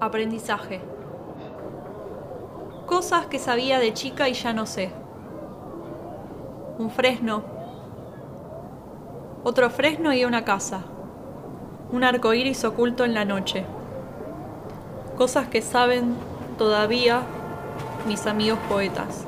Aprendizaje. Cosas que sabía de chica y ya no sé. Un fresno. Otro fresno y una casa. Un arco iris oculto en la noche. Cosas que saben todavía mis amigos poetas.